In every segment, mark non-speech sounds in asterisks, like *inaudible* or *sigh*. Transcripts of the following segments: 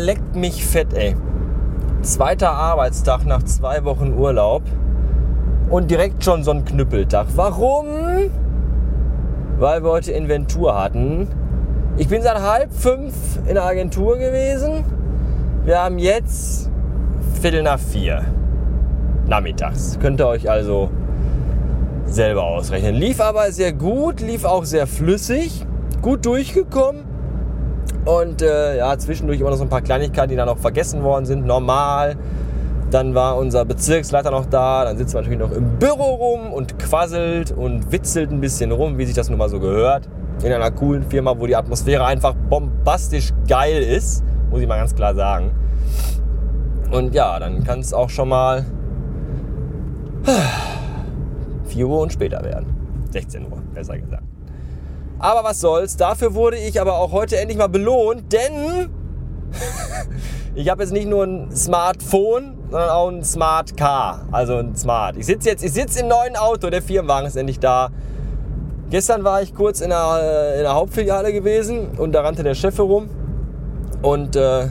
leckt mich fett, ey. Zweiter Arbeitstag nach zwei Wochen Urlaub und direkt schon so ein Knüppeltag. Warum? Weil wir heute Inventur hatten. Ich bin seit halb fünf in der Agentur gewesen. Wir haben jetzt Viertel nach vier nachmittags. Könnt ihr euch also selber ausrechnen. Lief aber sehr gut, lief auch sehr flüssig, gut durchgekommen. Und äh, ja, zwischendurch immer noch so ein paar Kleinigkeiten, die dann noch vergessen worden sind. Normal. Dann war unser Bezirksleiter noch da. Dann sitzt man natürlich noch im Büro rum und quasselt und witzelt ein bisschen rum, wie sich das nun mal so gehört. In einer coolen Firma, wo die Atmosphäre einfach bombastisch geil ist. Muss ich mal ganz klar sagen. Und ja, dann kann es auch schon mal *sighs* 4 Uhr und später werden. 16 Uhr, besser gesagt. Aber was soll's, dafür wurde ich aber auch heute endlich mal belohnt, denn *laughs* ich habe jetzt nicht nur ein Smartphone, sondern auch ein Smart Car, also ein Smart. Ich sitze jetzt, ich sitze im neuen Auto, der Firmenwagen ist endlich da. Gestern war ich kurz in der, in der Hauptfiliale gewesen und da rannte der Chef herum und äh,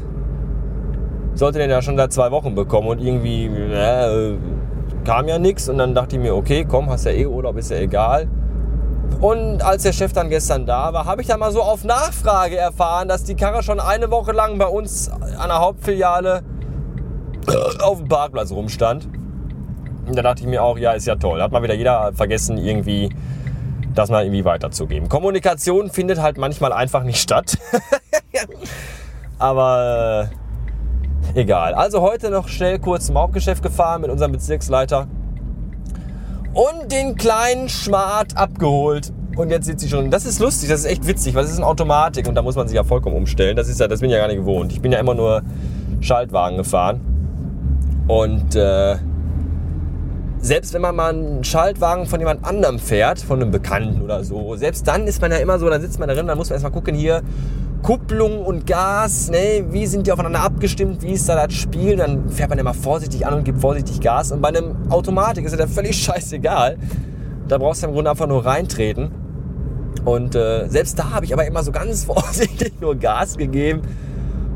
sollte den ja schon seit zwei Wochen bekommen und irgendwie äh, kam ja nichts und dann dachte ich mir, okay, komm, hast ja eh Urlaub, ist ja egal. Und als der Chef dann gestern da war, habe ich dann mal so auf Nachfrage erfahren, dass die Karre schon eine Woche lang bei uns an der Hauptfiliale auf dem Parkplatz rumstand. Und da dachte ich mir auch, ja, ist ja toll. Hat mal wieder jeder vergessen, irgendwie das mal irgendwie weiterzugeben. Kommunikation findet halt manchmal einfach nicht statt. *laughs* Aber äh, egal. Also heute noch schnell kurz zum Hauptgeschäft gefahren mit unserem Bezirksleiter und den kleinen Schmart abgeholt. Und jetzt sitzt sie schon. Das ist lustig, das ist echt witzig, weil es ist eine Automatik und da muss man sich ja vollkommen umstellen. Das ist ja, das bin ich ja gar nicht gewohnt. Ich bin ja immer nur Schaltwagen gefahren. Und äh, selbst wenn man mal einen Schaltwagen von jemand anderem fährt, von einem Bekannten oder so, selbst dann ist man ja immer so, dann sitzt man da drin, dann muss man erstmal gucken, hier Kupplung und Gas, ne, wie sind die aufeinander abgestimmt, wie ist da das Spiel, dann fährt man mal vorsichtig an und gibt vorsichtig Gas und bei einem Automatik ist ja völlig *laughs* scheißegal. Da brauchst du im Grunde einfach nur reintreten. Und äh, selbst da habe ich aber immer so ganz *laughs* vorsichtig nur Gas gegeben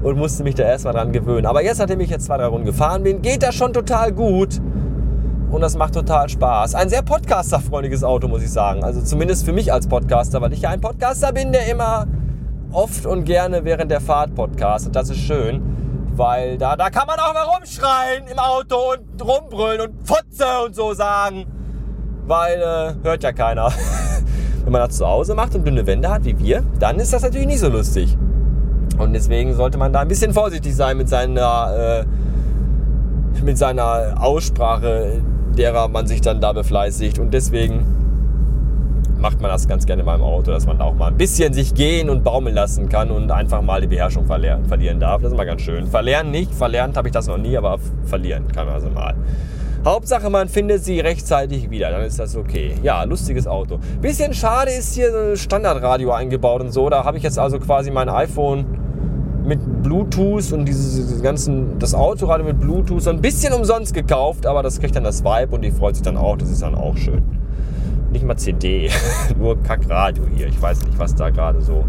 und musste mich da erstmal dran gewöhnen. Aber jetzt, nachdem ich jetzt zwei, drei Runden gefahren bin, geht das schon total gut und das macht total Spaß. Ein sehr podcasterfreundliches Auto, muss ich sagen. Also zumindest für mich als Podcaster, weil ich ja ein Podcaster bin, der immer oft und gerne während der Fahrt podcastet. Das ist schön, weil da, da kann man auch mal rumschreien im Auto und rumbrüllen und Fotze und so sagen, weil äh, hört ja keiner. *laughs* Wenn man das zu Hause macht und dünne Wände hat wie wir, dann ist das natürlich nicht so lustig. Und deswegen sollte man da ein bisschen vorsichtig sein mit seiner, äh, mit seiner Aussprache, derer man sich dann da befleißigt. Und deswegen macht man das ganz gerne in meinem Auto, dass man da auch mal ein bisschen sich gehen und baumeln lassen kann und einfach mal die Beherrschung verlieren, verlieren darf. Das ist mal ganz schön. Verlernen nicht, verlernt habe ich das noch nie, aber verlieren kann man also mal. Hauptsache, man findet sie rechtzeitig wieder, dann ist das okay. Ja, lustiges Auto. Bisschen schade ist hier so ein Standardradio eingebaut und so. Da habe ich jetzt also quasi mein iPhone mit Bluetooth und dieses ganzen, das Autoradio mit Bluetooth so ein bisschen umsonst gekauft, aber das kriegt dann das Vibe und die freut sich dann auch, das ist dann auch schön. Nicht mal CD, *laughs* nur Kackradio hier. Ich weiß nicht, was da gerade so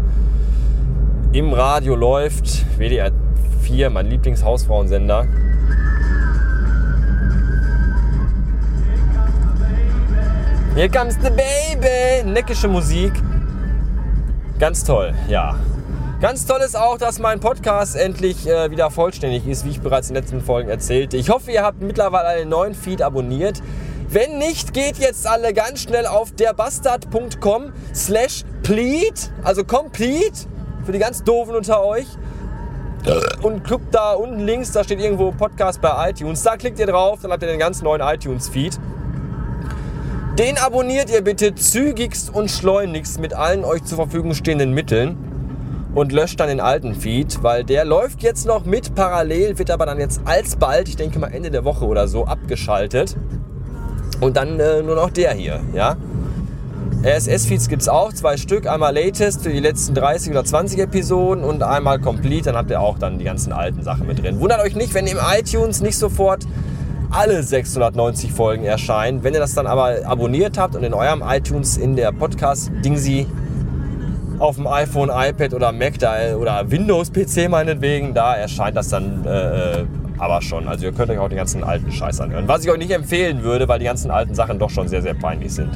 im Radio läuft. WDR 4, mein Lieblingshausfrauensender. Here comes the baby! Neckische Musik. Ganz toll, ja. Ganz toll ist auch, dass mein Podcast endlich äh, wieder vollständig ist, wie ich bereits in den letzten Folgen erzählte. Ich hoffe, ihr habt mittlerweile einen neuen Feed abonniert. Wenn nicht, geht jetzt alle ganz schnell auf derbastard.com slash pleat, also complete, für die ganz Doofen unter euch. Und guckt da unten links, da steht irgendwo Podcast bei iTunes. Da klickt ihr drauf, dann habt ihr den ganz neuen iTunes-Feed. Den abonniert ihr bitte zügigst und schleunigst mit allen euch zur Verfügung stehenden Mitteln und löscht dann den alten Feed, weil der läuft jetzt noch mit parallel, wird aber dann jetzt alsbald, ich denke mal Ende der Woche oder so, abgeschaltet. Und dann äh, nur noch der hier, ja. RSS-Feeds gibt es auch, zwei Stück. Einmal Latest für die letzten 30 oder 20 Episoden und einmal Complete, dann habt ihr auch dann die ganzen alten Sachen mit drin. Wundert euch nicht, wenn im iTunes nicht sofort alle 690 Folgen erscheinen. Wenn ihr das dann aber abonniert habt und in eurem iTunes in der Podcast-Dingsi auf dem iPhone, iPad oder Mac da, oder Windows-PC meinetwegen, da erscheint das dann äh, äh, aber schon. Also ihr könnt euch auch den ganzen alten Scheiß anhören. Was ich euch nicht empfehlen würde, weil die ganzen alten Sachen doch schon sehr, sehr peinlich sind.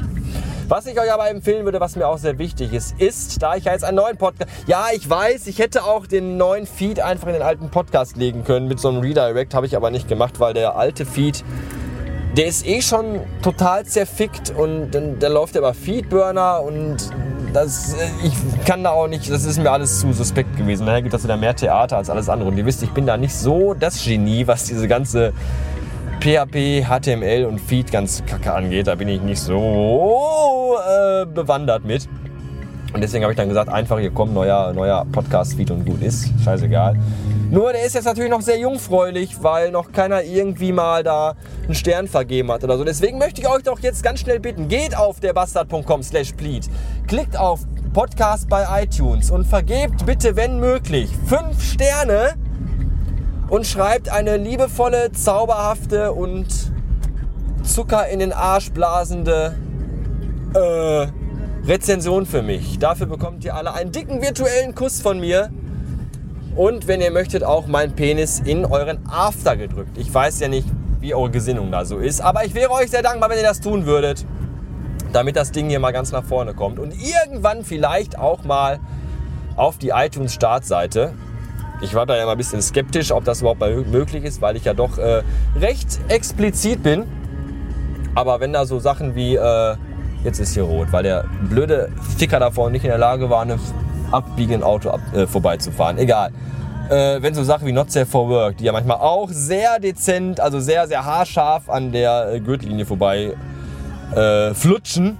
Was ich euch aber empfehlen würde, was mir auch sehr wichtig ist, ist, da ich ja jetzt einen neuen Podcast. Ja, ich weiß, ich hätte auch den neuen Feed einfach in den alten Podcast legen können mit so einem Redirect, habe ich aber nicht gemacht, weil der alte Feed der ist eh schon total zerfickt und dann, dann läuft er über Feedburner und das, äh, ich kann da auch nicht, das ist mir alles zu suspekt gewesen. Daher gibt das wieder mehr Theater als alles andere. Und ihr wisst, ich bin da nicht so das Genie, was diese ganze PHP, HTML und Feed ganz kacke angeht. Da bin ich nicht so äh, bewandert mit. Und deswegen habe ich dann gesagt, einfach hier kommt neuer, neuer Podcast-Feed und gut ist. Scheißegal. Nur der ist jetzt natürlich noch sehr jungfräulich, weil noch keiner irgendwie mal da einen Stern vergeben hat oder so. Deswegen möchte ich euch doch jetzt ganz schnell bitten, geht auf derbastard.com slash plead, klickt auf Podcast bei iTunes und vergebt bitte, wenn möglich, fünf Sterne und schreibt eine liebevolle, zauberhafte und Zucker in den Arsch blasende äh, Rezension für mich. Dafür bekommt ihr alle einen dicken virtuellen Kuss von mir. Und wenn ihr möchtet, auch meinen Penis in euren After gedrückt. Ich weiß ja nicht, wie eure Gesinnung da so ist, aber ich wäre euch sehr dankbar, wenn ihr das tun würdet, damit das Ding hier mal ganz nach vorne kommt und irgendwann vielleicht auch mal auf die iTunes Startseite. Ich war da ja mal ein bisschen skeptisch, ob das überhaupt möglich ist, weil ich ja doch äh, recht explizit bin. Aber wenn da so Sachen wie, äh, jetzt ist hier rot, weil der blöde Ficker davor nicht in der Lage war, eine abbiegenden Auto ab, äh, vorbeizufahren. Egal. Äh, wenn so Sachen wie Not Safe for Work, die ja manchmal auch sehr dezent, also sehr, sehr haarscharf an der äh, Gürtellinie vorbei äh, flutschen,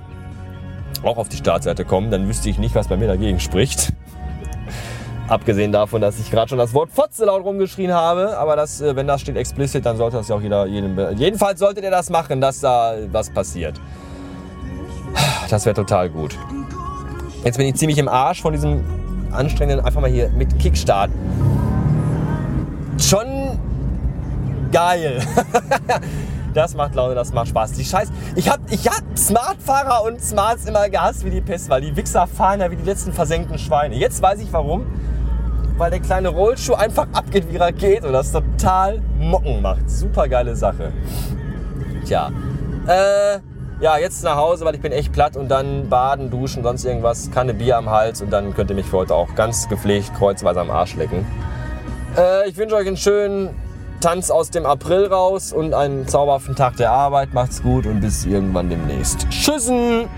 auch auf die Startseite kommen, dann wüsste ich nicht, was bei mir dagegen spricht. *laughs* Abgesehen davon, dass ich gerade schon das Wort Fotze laut rumgeschrien habe, aber das, äh, wenn das steht explicit, dann sollte das ja auch jeder, jedem, jedenfalls solltet ihr das machen, dass da was passiert. Das wäre total gut. Jetzt bin ich ziemlich im Arsch von diesem anstrengenden, einfach mal hier mit Kickstart. Schon geil. *laughs* das macht Laune, das macht Spaß. Die Scheiß. Ich hab, ich hab Smartfahrer und Smarts immer gehasst wie die Pest, weil die Wichser fahren ja wie die letzten versenkten Schweine. Jetzt weiß ich warum. Weil der kleine Rollschuh einfach abgeht, wie geht und das total Mocken macht. Super geile Sache. Tja. Äh, ja, jetzt nach Hause, weil ich bin echt platt und dann baden, duschen, sonst irgendwas, Kanne Bier am Hals und dann könnt ihr mich für heute auch ganz gepflegt kreuzweise am Arsch lecken. Äh, ich wünsche euch einen schönen Tanz aus dem April raus und einen zauberhaften Tag der Arbeit. Macht's gut und bis irgendwann demnächst. Tschüssen!